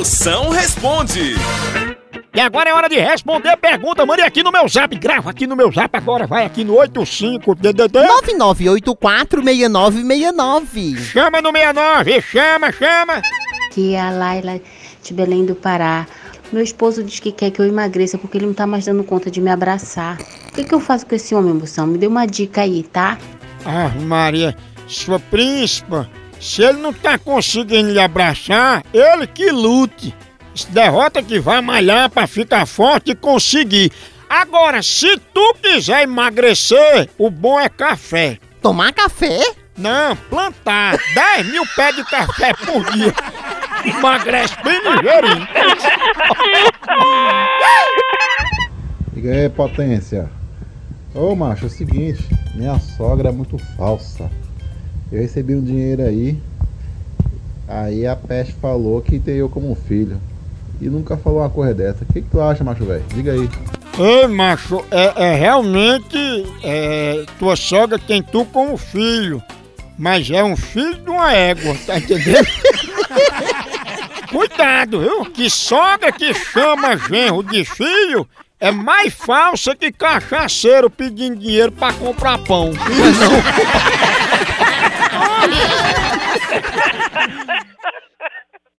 Moção responde. E agora é hora de responder pergunta. Mande aqui no meu zap. Grava aqui no meu zap agora. Vai aqui no 85DDD. 99846969. Chama no 69. Chama, chama. Aqui é a Laila de Belém do Pará. Meu esposo diz que quer que eu emagreça porque ele não tá mais dando conta de me abraçar. O que, que eu faço com esse homem, moção? Me dê uma dica aí, tá? Ah, Maria, sua príncipa, se ele não tá conseguindo lhe abraçar, ele que lute. Se derrota que vai malhar pra ficar forte e conseguir. Agora, se tu quiser emagrecer, o bom é café. Tomar café? Não, plantar 10 mil pés de café por dia. Emagrece bem ligeirinho. Diga aí, potência. Ô macho, é o seguinte, minha sogra é muito falsa. Eu recebi um dinheiro aí, aí a peste falou que tem eu como filho. E nunca falou uma coisa dessa. O que, que tu acha, macho velho? Diga aí. Ei, macho, é, é realmente é, tua sogra tem tu como filho, mas é um filho de uma égua, tá entendendo? Cuidado, viu? Que sogra que chama genro de filho é mais falsa que cachaceiro pedindo dinheiro pra comprar pão. Não.